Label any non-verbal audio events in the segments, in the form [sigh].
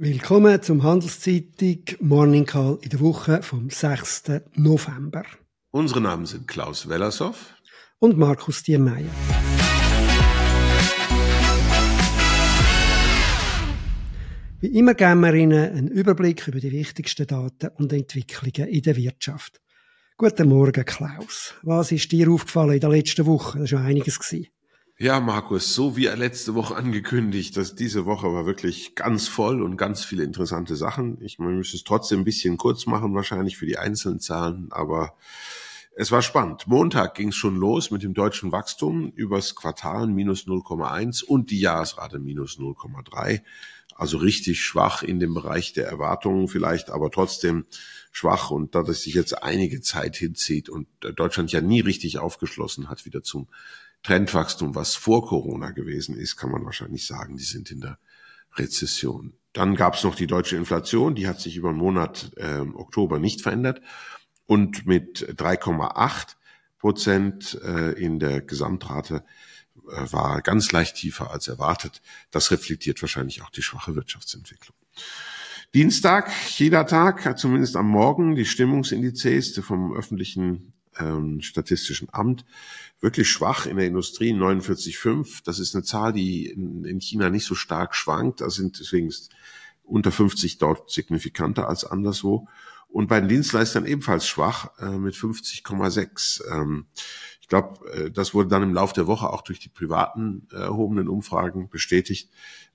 Willkommen zum Handelszeitung Morning Call in der Woche vom 6. November. Unsere Namen sind Klaus Wellershoff und Markus Diemeyer. Wie immer geben wir Ihnen einen Überblick über die wichtigsten Daten und Entwicklungen in der Wirtschaft. Guten Morgen, Klaus. Was ist dir aufgefallen in der letzten Woche? Das war schon einiges. Gewesen. Ja, Markus, so wie er letzte Woche angekündigt, dass diese Woche war wirklich ganz voll und ganz viele interessante Sachen. Ich man müsste es trotzdem ein bisschen kurz machen, wahrscheinlich für die einzelnen Zahlen, aber es war spannend. Montag ging es schon los mit dem deutschen Wachstum übers Quartal minus 0,1 und die Jahresrate minus 0,3. Also richtig schwach in dem Bereich der Erwartungen vielleicht, aber trotzdem schwach und da das sich jetzt einige Zeit hinzieht und Deutschland ja nie richtig aufgeschlossen hat wieder zum Trendwachstum, was vor Corona gewesen ist, kann man wahrscheinlich sagen, die sind in der Rezession. Dann gab es noch die deutsche Inflation, die hat sich über den Monat äh, Oktober nicht verändert und mit 3,8 Prozent äh, in der Gesamtrate äh, war ganz leicht tiefer als erwartet. Das reflektiert wahrscheinlich auch die schwache Wirtschaftsentwicklung. Dienstag, jeder Tag, zumindest am Morgen, die Stimmungsindizes vom öffentlichen ähm, Statistischen Amt wirklich schwach in der Industrie 49,5. Das ist eine Zahl, die in, in China nicht so stark schwankt. Da sind deswegen unter 50 dort signifikanter als anderswo. Und bei den Dienstleistern ebenfalls schwach äh, mit 50,6. Ähm, ich glaube, äh, das wurde dann im Laufe der Woche auch durch die privaten äh, erhobenen Umfragen bestätigt.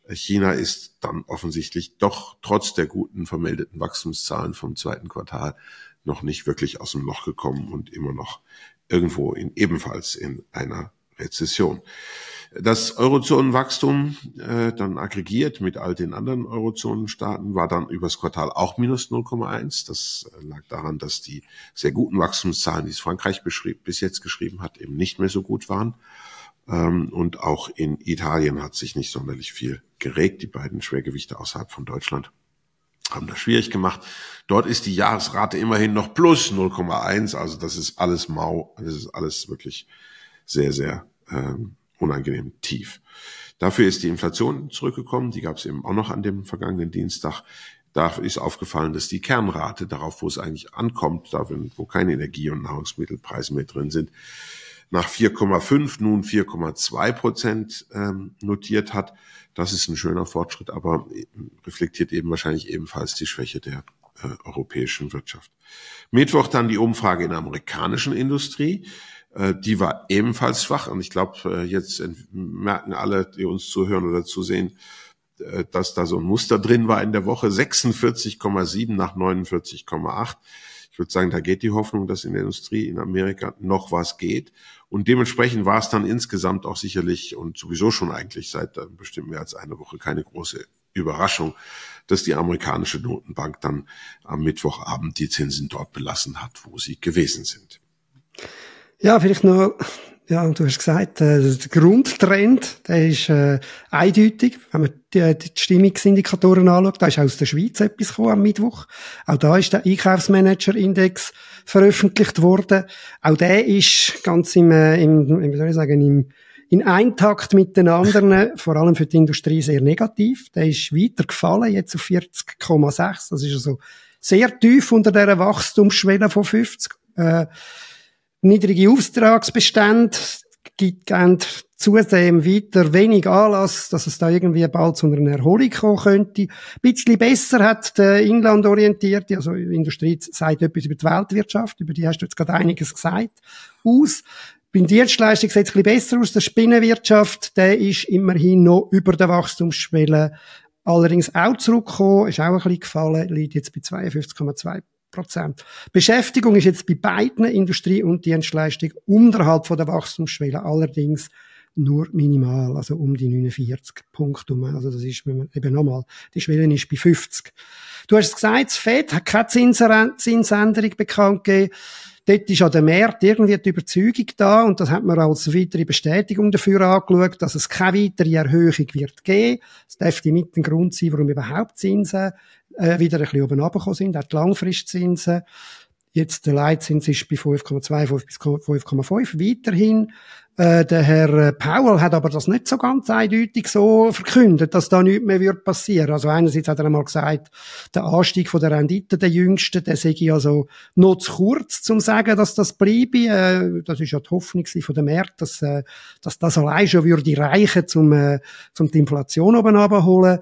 China ist dann offensichtlich doch trotz der guten vermeldeten Wachstumszahlen vom zweiten Quartal noch nicht wirklich aus dem Loch gekommen und immer noch irgendwo in, ebenfalls in einer Rezession. Das Eurozonenwachstum, äh, dann aggregiert mit all den anderen Eurozonenstaaten, war dann übers Quartal auch minus 0,1. Das äh, lag daran, dass die sehr guten Wachstumszahlen, die es Frankreich beschrieb, bis jetzt geschrieben hat, eben nicht mehr so gut waren. Ähm, und auch in Italien hat sich nicht sonderlich viel geregt. Die beiden Schwergewichte außerhalb von Deutschland haben das schwierig gemacht. Dort ist die Jahresrate immerhin noch plus 0,1, also das ist alles mau, das ist alles wirklich sehr, sehr ähm, unangenehm tief. Dafür ist die Inflation zurückgekommen, die gab es eben auch noch an dem vergangenen Dienstag. Da ist aufgefallen, dass die Kernrate, darauf wo es eigentlich ankommt, da wo keine Energie- und Nahrungsmittelpreise mehr drin sind, nach 4,5 nun 4,2 Prozent ähm, notiert hat. Das ist ein schöner Fortschritt, aber reflektiert eben wahrscheinlich ebenfalls die Schwäche der äh, europäischen Wirtschaft. Mittwoch dann die Umfrage in der amerikanischen Industrie. Äh, die war ebenfalls schwach und ich glaube, äh, jetzt merken alle, die uns zuhören oder zusehen, äh, dass da so ein Muster drin war in der Woche. 46,7 nach 49,8. Ich würde sagen, da geht die Hoffnung, dass in der Industrie in Amerika noch was geht. Und dementsprechend war es dann insgesamt auch sicherlich und sowieso schon eigentlich seit bestimmt mehr als einer Woche keine große Überraschung, dass die amerikanische Notenbank dann am Mittwochabend die Zinsen dort belassen hat, wo sie gewesen sind. Ja, vielleicht noch ja, du hast gesagt, äh, der Grundtrend, der ist äh, eindeutig. Wenn man die, die Stimmungsindikatoren anschaut, da ist aus der Schweiz etwas gekommen am Mittwoch. Auch da ist der Einkaufsmanager-Index veröffentlicht worden. Auch der ist ganz im, äh, im wie soll ich sagen, im, in Eintakt mit den anderen, [laughs] vor allem für die Industrie, sehr negativ. Der ist weiter gefallen, jetzt auf 40,6. Das ist also sehr tief unter der Wachstumsschwelle von 50. Äh, niedrige Auftragsbestände geben zudem weiter wenig Anlass, dass es da irgendwie bald zu einer Erholung kommen könnte. Ein bisschen besser hat der Inlandorientierte, also die Industrie sagt etwas über die Weltwirtschaft, über die hast du jetzt gerade einiges gesagt, aus. Beim Dienstleistung sieht es ein bisschen besser aus. Der Spinnenwirtschaft, der ist immerhin noch über der Wachstumsschwelle allerdings auch zurückgekommen, ist auch ein bisschen gefallen, liegt jetzt bei 52,2 Prozent. Beschäftigung ist jetzt bei beiden Industrie und Dienstleistung unterhalb von der Wachstumsschwelle, allerdings nur minimal, also um die 49 Punkte. Also das ist, wenn man eben nochmal, die Schwelle ist bei 50. Du hast gesagt, das FED hat keine Zinsänderung bekannt gegeben. Dort ist an der Markt irgendwie die Überzeugung da und das hat man als weitere Bestätigung dafür angeschaut, dass es keine weitere Erhöhung wird geben. Das dürfte mit ein Grund sein, warum überhaupt Zinsen äh, wieder ein bisschen oben runtergekommen sind, auch die Langfristzinsen. Jetzt der Leitzins ist bei 5,25 bis 5,5 weiterhin. Äh, der Herr äh, Powell hat aber das nicht so ganz eindeutig so verkündet, dass da nichts mehr wird passieren. Also einerseits hat er einmal gesagt, der Anstieg von der Rendite der Jüngsten, der sei also noch zu kurz, zum sagen, dass das bleibe. Äh, das ist ja die Hoffnung von der Märkte, dass, äh, dass das allein schon würde reichen, zum, äh, zum die Inflation oben abholen.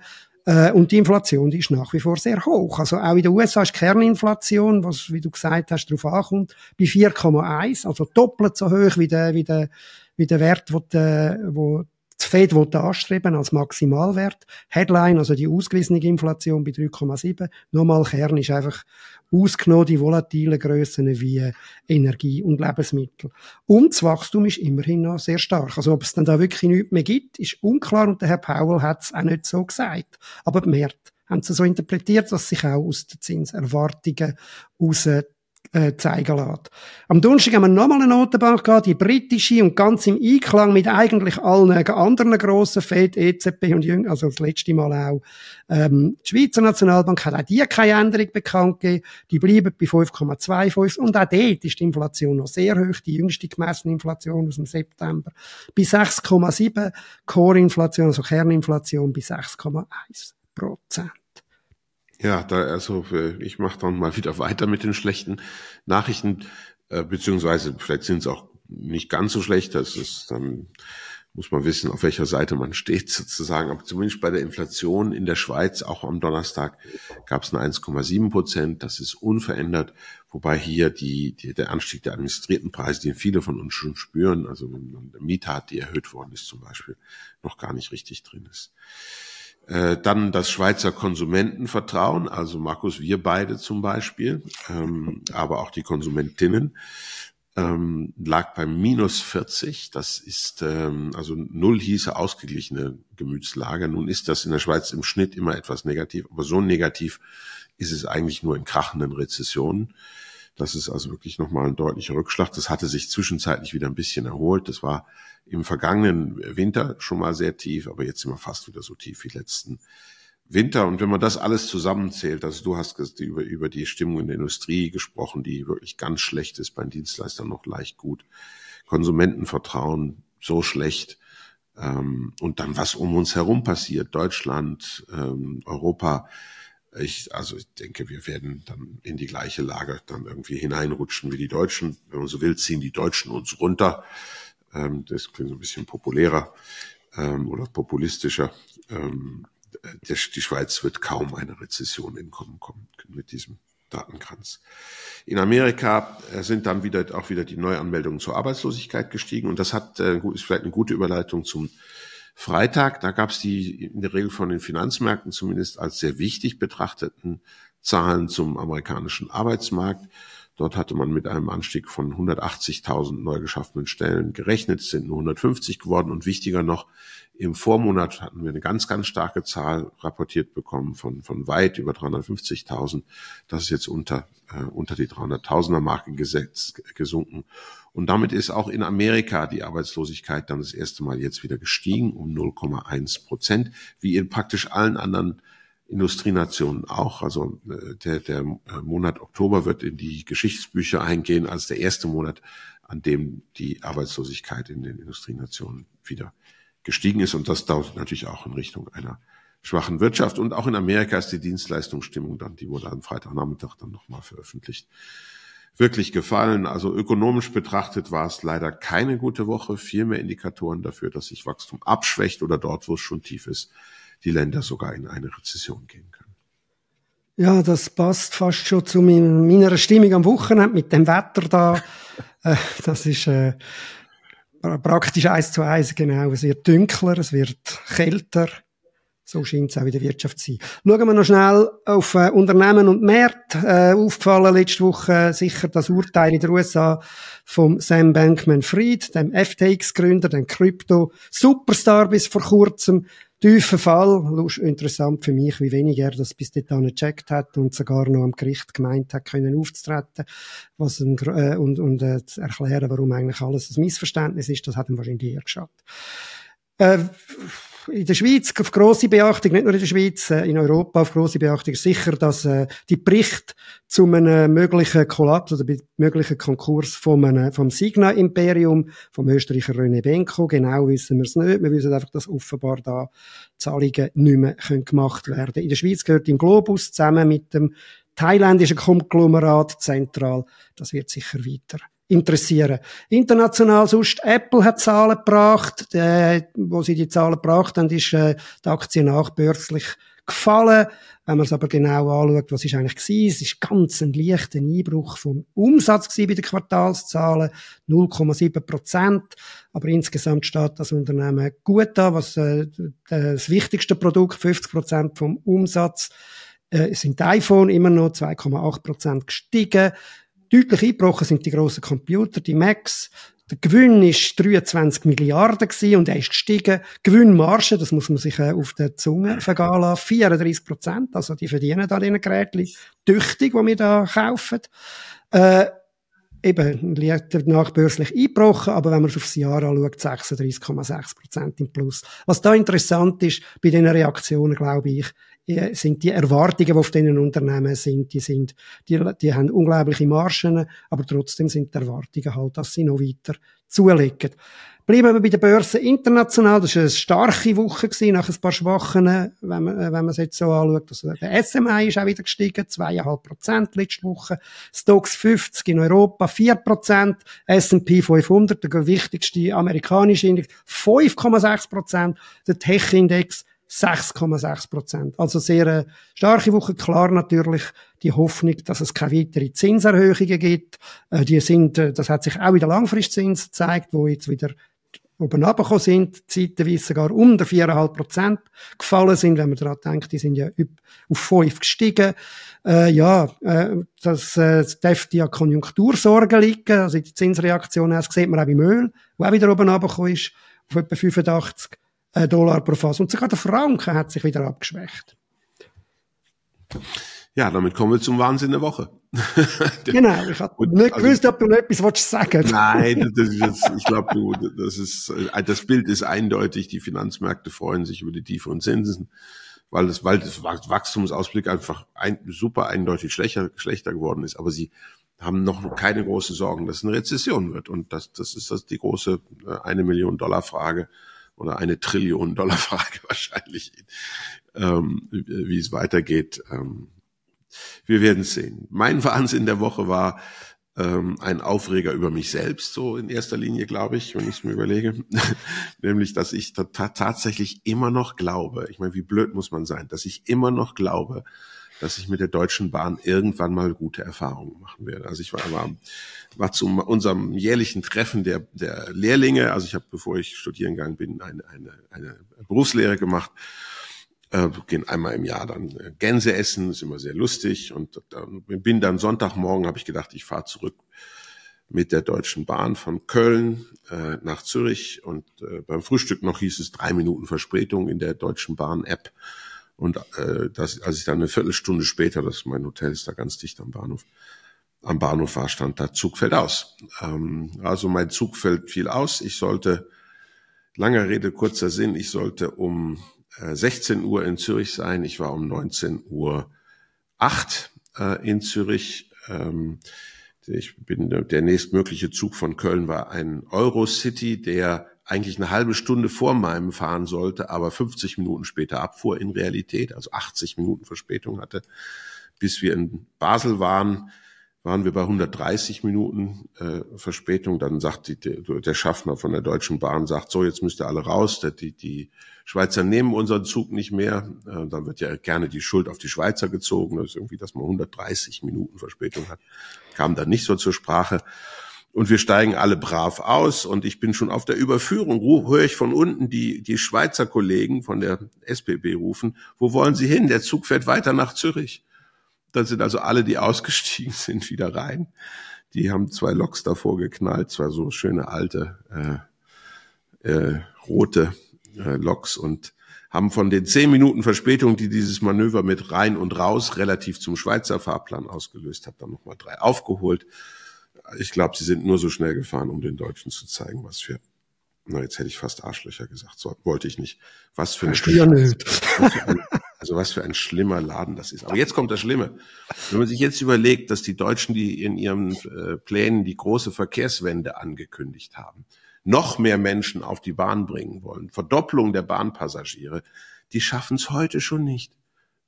Äh, und die Inflation, die ist nach wie vor sehr hoch. Also auch in den USA ist Kerninflation, was, wie du gesagt hast, darauf ankommt, bei 4,1, also doppelt so hoch wie der, wie der, wie der Wert, wo, die, wo die Fed anstreben als Maximalwert. Headline, also die ausgewiesene Inflation bei 3,7. Nochmal, Kern ist einfach ausgenommen die volatilen Grössen wie Energie und Lebensmittel. Und das Wachstum ist immerhin noch sehr stark. Also ob es dann da wirklich nichts mehr gibt, ist unklar und der Herr Powell hat es auch nicht so gesagt. Aber die Märkte haben es so interpretiert, dass sich auch aus den Zinserwartungen heraus äh, zeigen lässt. Am Donnerstag haben wir nochmal eine Notenbank gehabt, die britische, und ganz im Einklang mit eigentlich allen anderen grossen Fed, EZB und Jüng, also das letzte Mal auch, ähm, die Schweizer Nationalbank hat auch die keine Änderung bekannt gegeben. Die bleiben bei 5,25 und auch dort ist die Inflation noch sehr hoch, die jüngste gemessene Inflation aus dem September bei 6,7, Core-Inflation, also Kerninflation bei 6,1 Prozent. Ja, da, also äh, ich mache dann mal [laughs] wieder weiter mit den schlechten Nachrichten, äh, beziehungsweise vielleicht sind es auch nicht ganz so schlecht. Das ist dann muss man wissen, auf welcher Seite man [laughs] steht sozusagen. Aber zumindest bei der Inflation in der Schweiz, auch am Donnerstag, gab es eine 1,7 Prozent. Das ist unverändert, wobei hier die, die, der Anstieg der administrierten Preise, den viele von uns schon spüren, also wenn man eine Miete hat, die erhöht worden ist zum Beispiel, noch gar nicht richtig drin ist. Äh, dann das Schweizer Konsumentenvertrauen, also Markus, wir beide zum Beispiel, ähm, aber auch die Konsumentinnen, ähm, lag bei minus 40. Das ist, ähm, also null hieße ausgeglichene Gemütslage. Nun ist das in der Schweiz im Schnitt immer etwas negativ, aber so negativ ist es eigentlich nur in krachenden Rezessionen. Das ist also wirklich nochmal ein deutlicher Rückschlag. Das hatte sich zwischenzeitlich wieder ein bisschen erholt. Das war im vergangenen Winter schon mal sehr tief, aber jetzt sind wir fast wieder so tief wie letzten Winter. Und wenn man das alles zusammenzählt, also du hast über, über die Stimmung in der Industrie gesprochen, die wirklich ganz schlecht ist, bei den Dienstleistern noch leicht gut. Konsumentenvertrauen so schlecht. Ähm, und dann was um uns herum passiert, Deutschland, ähm, Europa, ich, also ich denke, wir werden dann in die gleiche Lage dann irgendwie hineinrutschen wie die Deutschen. Wenn man so will, ziehen die Deutschen uns runter. Ähm, das klingt so ein bisschen populärer ähm, oder populistischer. Ähm, der, die Schweiz wird kaum eine Rezession entkommen kommen mit diesem Datenkranz. In Amerika äh, sind dann wieder auch wieder die Neuanmeldungen zur Arbeitslosigkeit gestiegen und das hat äh, ist vielleicht eine gute Überleitung zum Freitag, da gab es die in der Regel von den Finanzmärkten zumindest als sehr wichtig betrachteten Zahlen zum amerikanischen Arbeitsmarkt. Dort hatte man mit einem Anstieg von 180.000 neu geschaffenen Stellen gerechnet. Sind nur 150 geworden. Und wichtiger noch, im Vormonat hatten wir eine ganz, ganz starke Zahl rapportiert bekommen von, von weit über 350.000. Das ist jetzt unter, äh, unter die 300.000er Marke gesetzt, gesunken. Und damit ist auch in Amerika die Arbeitslosigkeit dann das erste Mal jetzt wieder gestiegen um 0,1 Prozent, wie in praktisch allen anderen Industrienationen auch. Also äh, der, der äh, Monat Oktober wird in die Geschichtsbücher eingehen als der erste Monat, an dem die Arbeitslosigkeit in den Industrienationen wieder gestiegen ist. Und das dauert natürlich auch in Richtung einer schwachen Wirtschaft. Und auch in Amerika ist die Dienstleistungsstimmung dann, die wurde am Freitagnachmittag dann nochmal veröffentlicht, wirklich gefallen. Also ökonomisch betrachtet war es leider keine gute Woche. Viel mehr Indikatoren dafür, dass sich Wachstum abschwächt oder dort, wo es schon tief ist, die Länder sogar in eine Rezession gehen können. Ja, das passt fast schon zu meiner Stimmung am Wochenende mit dem Wetter da. [laughs] Äh, das ist äh, praktisch eins zu eins, genau. Es wird dunkler, es wird kälter. So scheint es auch in der Wirtschaft zu sein. Schauen wir noch schnell auf äh, Unternehmen und Märkte. Äh, aufgefallen letzte Woche äh, sicher das Urteil in den USA vom Sam Bankman-Fried, dem FTX-Gründer, dem Krypto-Superstar bis vor kurzem. Tiefer Fall, interessant für mich, wie wenig er das bis dahin gecheckt hat und sogar noch am Gericht gemeint hat, können aufzutreten was ein, äh, und, und äh, zu erklären, warum eigentlich alles ein Missverständnis ist, das hat ihm wahrscheinlich eher geschadet. Äh, in der Schweiz auf grosse Beachtung, nicht nur in der Schweiz, äh, in Europa auf grosse Beachtung sicher, dass äh, die Bericht zu einem möglichen Kollaps oder möglichen Konkurs vom, einem, vom Signa-Imperium, vom Österreicher René Benko, genau wissen wir es nicht. Wir wissen einfach, dass offenbar da Zahlungen nicht mehr gemacht werden können. In der Schweiz gehört im Globus zusammen mit dem thailändischen Konglomerat zentral. Das wird sicher weiter interessieren. International sonst, Apple hat Zahlen gebracht, äh, wo sie die Zahlen gebracht haben, ist äh, die Aktie nachbörslich gefallen. Wenn man es aber genau anschaut, was ist eigentlich gewesen, es ist ganz ein leichter Einbruch vom Umsatz bei den Quartalszahlen, 0,7 Prozent. Aber insgesamt steht das Unternehmen gut da, was äh, das wichtigste Produkt, 50 Prozent vom Umsatz, äh, sind iPhone immer noch 2,8 Prozent gestiegen. Deutlich eingebrochen sind die grossen Computer, die Macs. Der Gewinn ist 23 Milliarden gewesen und er ist gestiegen. Gewinnmarge, das muss man sich äh, auf der Zunge vergehen lassen, 34 Prozent. Also die verdienen da diese Geräte tüchtig, die wir da kaufen. Äh, eben, nachbörslich eingebrochen, aber wenn man es aufs Jahr anschaut, 36,6 Prozent im Plus. Was da interessant ist, bei diesen Reaktionen, glaube ich, äh, sind die Erwartungen, die auf diesen Unternehmen sind, die sind, die, die haben unglaubliche Margen, aber trotzdem sind die Erwartungen halt, dass sie noch weiter zulegen. Bleiben wir bei der Börse international. Das war eine starke Woche gewesen, nach ein paar schwachen, wenn man, wenn man es jetzt so anschaut. Also der SMI ist auch wieder gestiegen, zweieinhalb Prozent letzte Woche. Stocks 50 in Europa, vier Prozent. S&P 500, der wichtigste amerikanische Index, 5,6 Prozent. Der Tech-Index 6,6 Prozent. Also sehr äh, starke Woche. Klar natürlich die Hoffnung, dass es keine weiteren Zinserhöhungen gibt. Äh, die sind, äh, das hat sich auch in der Langfristzins gezeigt, wo jetzt wieder oben runtergekommen sind, zeitweise sogar unter 4,5 Prozent gefallen sind, wenn man daran denkt, die sind ja auf 5 gestiegen. Äh, ja, äh, das äh, dürfte ja Konjunktursorgen liegen, also die Zinsreaktion, das sieht man auch beim Öl, wo auch wieder oben runtergekommen ist, auf etwa 85 äh, Dollar pro Fass. Und sogar der Franken hat sich wieder abgeschwächt. Ja, damit kommen wir zum Wahnsinn der Woche. [laughs] genau, ich habe nicht also gewusst, ob du noch etwas willst sagen Nein, das ist jetzt, [laughs] ich glaube, du, das ist, äh, das Bild ist eindeutig. Die Finanzmärkte freuen sich über die tieferen Zinsen, weil das, weil das Wachstumsausblick einfach ein, super eindeutig schlechter, schlechter geworden ist. Aber sie haben noch keine große Sorgen, dass es eine Rezession wird. Und das, das ist das die große äh, eine Million Dollar Frage oder eine Trillion Dollar [laughs] Frage wahrscheinlich, ähm, wie es weitergeht. Ähm, wir werden sehen. Mein Wahnsinn der Woche war ähm, ein Aufreger über mich selbst, so in erster Linie, glaube ich, wenn ich es mir überlege. [laughs] Nämlich, dass ich tatsächlich immer noch glaube, ich meine, wie blöd muss man sein, dass ich immer noch glaube, dass ich mit der Deutschen Bahn irgendwann mal gute Erfahrungen machen werde. Also ich war, war, war zu unserem jährlichen Treffen der, der Lehrlinge, also ich habe, bevor ich studieren gegangen bin, eine, eine, eine Berufslehre gemacht. Äh, gehen einmal im Jahr dann äh, Gänse essen, ist immer sehr lustig. Und dann bin dann Sonntagmorgen, habe ich gedacht, ich fahre zurück mit der Deutschen Bahn von Köln äh, nach Zürich. Und äh, beim Frühstück noch hieß es drei Minuten Verspätung in der Deutschen Bahn App und äh, das, als ich dann eine Viertelstunde später, das mein Hotel ist da ganz dicht am Bahnhof, am Bahnhof war, stand da Zug fällt aus. Ähm, also mein Zug fällt viel aus. Ich sollte, langer Rede, kurzer Sinn, ich sollte um äh, 16 Uhr in Zürich sein. Ich war um 19 Uhr 8 äh, in Zürich. Ähm, ich bin der nächstmögliche Zug von Köln war ein Eurocity, der eigentlich eine halbe Stunde vor meinem fahren sollte, aber 50 Minuten später abfuhr in Realität, also 80 Minuten Verspätung hatte. Bis wir in Basel waren, waren wir bei 130 Minuten äh, Verspätung. Dann sagt die, der, Schaffner von der Deutschen Bahn, sagt, so, jetzt müsst ihr alle raus. Die, die Schweizer nehmen unseren Zug nicht mehr. Äh, dann wird ja gerne die Schuld auf die Schweizer gezogen. Das ist irgendwie, dass man 130 Minuten Verspätung hat. Kam dann nicht so zur Sprache und wir steigen alle brav aus und ich bin schon auf der Überführung, höre ich von unten die, die Schweizer Kollegen von der SBB rufen, wo wollen Sie hin? Der Zug fährt weiter nach Zürich. Dann sind also alle, die ausgestiegen [laughs] sind, wieder rein. Die haben zwei Loks davor geknallt, zwei so schöne alte äh, äh, rote äh, Loks und haben von den zehn Minuten Verspätung, die dieses Manöver mit rein und raus relativ zum Schweizer Fahrplan ausgelöst hat, dann nochmal drei aufgeholt ich glaube, sie sind nur so schnell gefahren, um den Deutschen zu zeigen, was für na, jetzt hätte ich fast Arschlöcher gesagt, so wollte ich nicht. Was für, eine [laughs] also was für ein schlimmer Laden das ist. Aber jetzt kommt das Schlimme. Wenn man sich jetzt überlegt, dass die Deutschen, die in ihren äh, Plänen die große Verkehrswende angekündigt haben, noch mehr Menschen auf die Bahn bringen wollen, Verdopplung der Bahnpassagiere, die schaffen es heute schon nicht.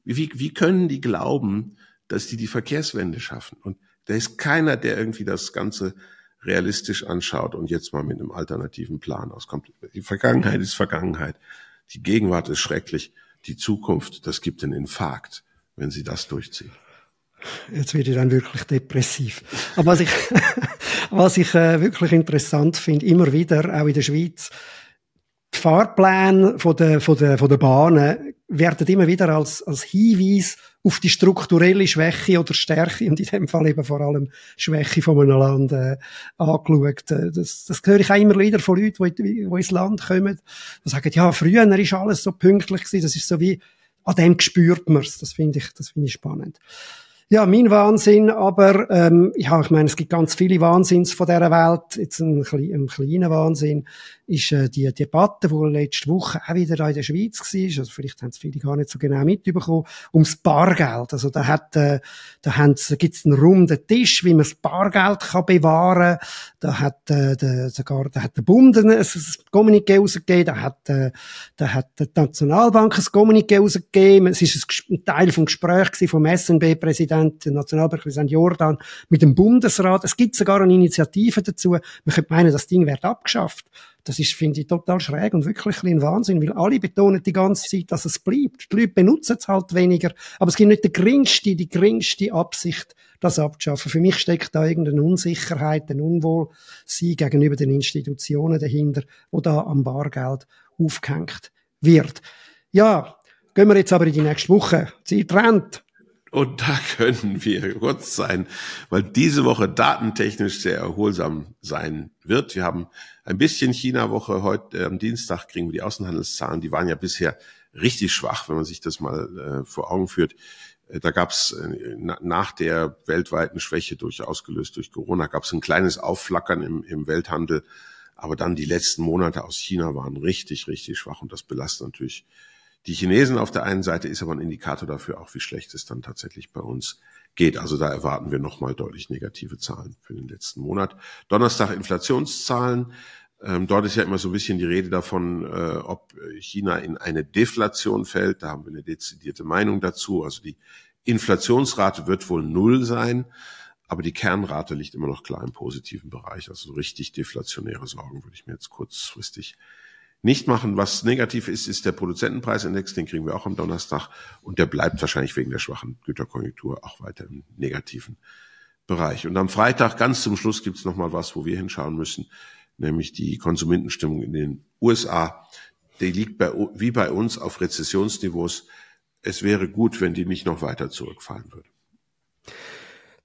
Wie, wie können die glauben, dass die die Verkehrswende schaffen? Und da ist keiner, der irgendwie das Ganze realistisch anschaut und jetzt mal mit einem alternativen Plan auskommt. Die Vergangenheit ist Vergangenheit. Die Gegenwart ist schrecklich. Die Zukunft, das gibt einen Infarkt, wenn sie das durchziehen. Jetzt werde ich dann wirklich depressiv. Aber was ich, [laughs] was ich äh, wirklich interessant finde, immer wieder, auch in der Schweiz, die Fahrpläne von der, von der, von der Bahnen werden immer wieder als, als Hinweis auf die strukturelle Schwäche oder Stärke und in dem Fall eben vor allem Schwäche von einem Land äh, angeschaut. Äh, das, das höre ich auch immer wieder von Leuten, die, die ins Land kommen und sagen, ja, früher ist alles so pünktlich gewesen, das ist so wie, an dem spürt man's. Das finde ich, das finde ich spannend. Ja, mein Wahnsinn, aber ähm, ja, ich meine, es gibt ganz viele Wahnsinns von dieser Welt. Jetzt ein, ein kleiner Wahnsinn ist äh, die Debatte, die letzte Woche auch wieder da in der Schweiz war, also vielleicht haben es viele gar nicht so genau mitbekommen, ums Bargeld. Also da hat, äh, da haben, gibt's einen runden Tisch, wie man das Bargeld kann bewahren kann. Da hat, äh, der, sogar, da hat der Bund ein, ein Kommuniqué rausgegeben, da hat, äh, da hat die Nationalbank ein Kommuniqué rausgegeben. Es ist ein, Teil vom Gespräch vom SNB-Präsident, Nationalbankpräsident Jordan, mit dem Bundesrat. Es gibt sogar eine Initiative dazu. Man könnte meinen, das Ding wird abgeschafft. Das ist, finde ich, total schräg und wirklich ein Wahnsinn, weil alle betonen die ganze Zeit, dass es bleibt. Die Leute benutzen es halt weniger, aber es gibt nicht die geringste, die geringste Absicht, das abzuschaffen. Für mich steckt da irgendeine Unsicherheit, ein Unwohlsein gegenüber den Institutionen dahinter, wo da am Bargeld aufgehängt wird. Ja, gehen wir jetzt aber in die nächste Woche. Zeit rennt. Und da können wir kurz sein, weil diese Woche datentechnisch sehr erholsam sein wird. Wir haben ein bisschen China-Woche. Heute äh, am Dienstag kriegen wir die Außenhandelszahlen. Die waren ja bisher richtig schwach, wenn man sich das mal äh, vor Augen führt. Äh, da gab es äh, nach der weltweiten Schwäche durch ausgelöst durch Corona gab es ein kleines Aufflackern im, im Welthandel. Aber dann die letzten Monate aus China waren richtig, richtig schwach und das belastet natürlich die Chinesen auf der einen Seite ist aber ein Indikator dafür auch, wie schlecht es dann tatsächlich bei uns geht. Also da erwarten wir nochmal deutlich negative Zahlen für den letzten Monat. Donnerstag Inflationszahlen. Ähm, dort ist ja immer so ein bisschen die Rede davon, äh, ob China in eine Deflation fällt. Da haben wir eine dezidierte Meinung dazu. Also die Inflationsrate wird wohl null sein, aber die Kernrate liegt immer noch klar im positiven Bereich. Also so richtig deflationäre Sorgen würde ich mir jetzt kurzfristig nicht machen. Was negativ ist, ist der Produzentenpreisindex, den kriegen wir auch am Donnerstag und der bleibt wahrscheinlich wegen der schwachen Güterkonjunktur auch weiter im negativen Bereich. Und am Freitag ganz zum Schluss gibt's noch mal was, wo wir hinschauen müssen, nämlich die Konsumentenstimmung in den USA. Die liegt bei, wie bei uns auf Rezessionsniveaus. Es wäre gut, wenn die nicht noch weiter zurückfallen würde.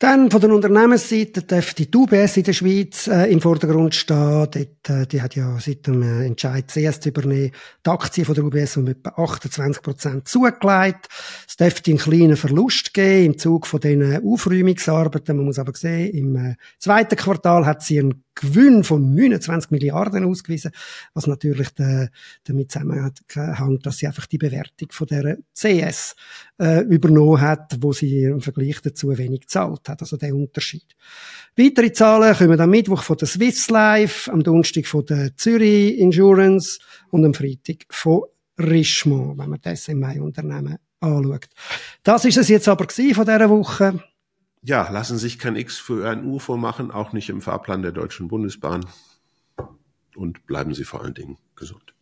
Dann von der Unternehmensseite darf die UBS in der Schweiz äh, im Vordergrund stehen. Dort, äh, die hat ja seit dem äh, Entscheid zuerst übernehmen die Aktien von der UBS um etwa 28 Prozent zugelegt. Dürfte einen kleinen Verlust geben im Zug von diesen Aufräumungsarbeiten. Man muss aber sehen, im äh, zweiten Quartal hat sie einen Gewinn von 29 Milliarden ausgewiesen, was natürlich damit zusammenhängt, dass sie einfach die Bewertung von der CS äh, übernommen hat, wo sie im Vergleich dazu wenig gezahlt hat, also der Unterschied. Weitere Zahlen kommen am Mittwoch von der Swiss Life, am Donnerstag von der Zürich Insurance und am Freitag von Richemont, wenn man das im Mai-Unternehmen anschaut. Das ist es jetzt aber von dieser Woche ja, lassen sich kein X für ein U vormachen, auch nicht im Fahrplan der Deutschen Bundesbahn. Und bleiben Sie vor allen Dingen gesund.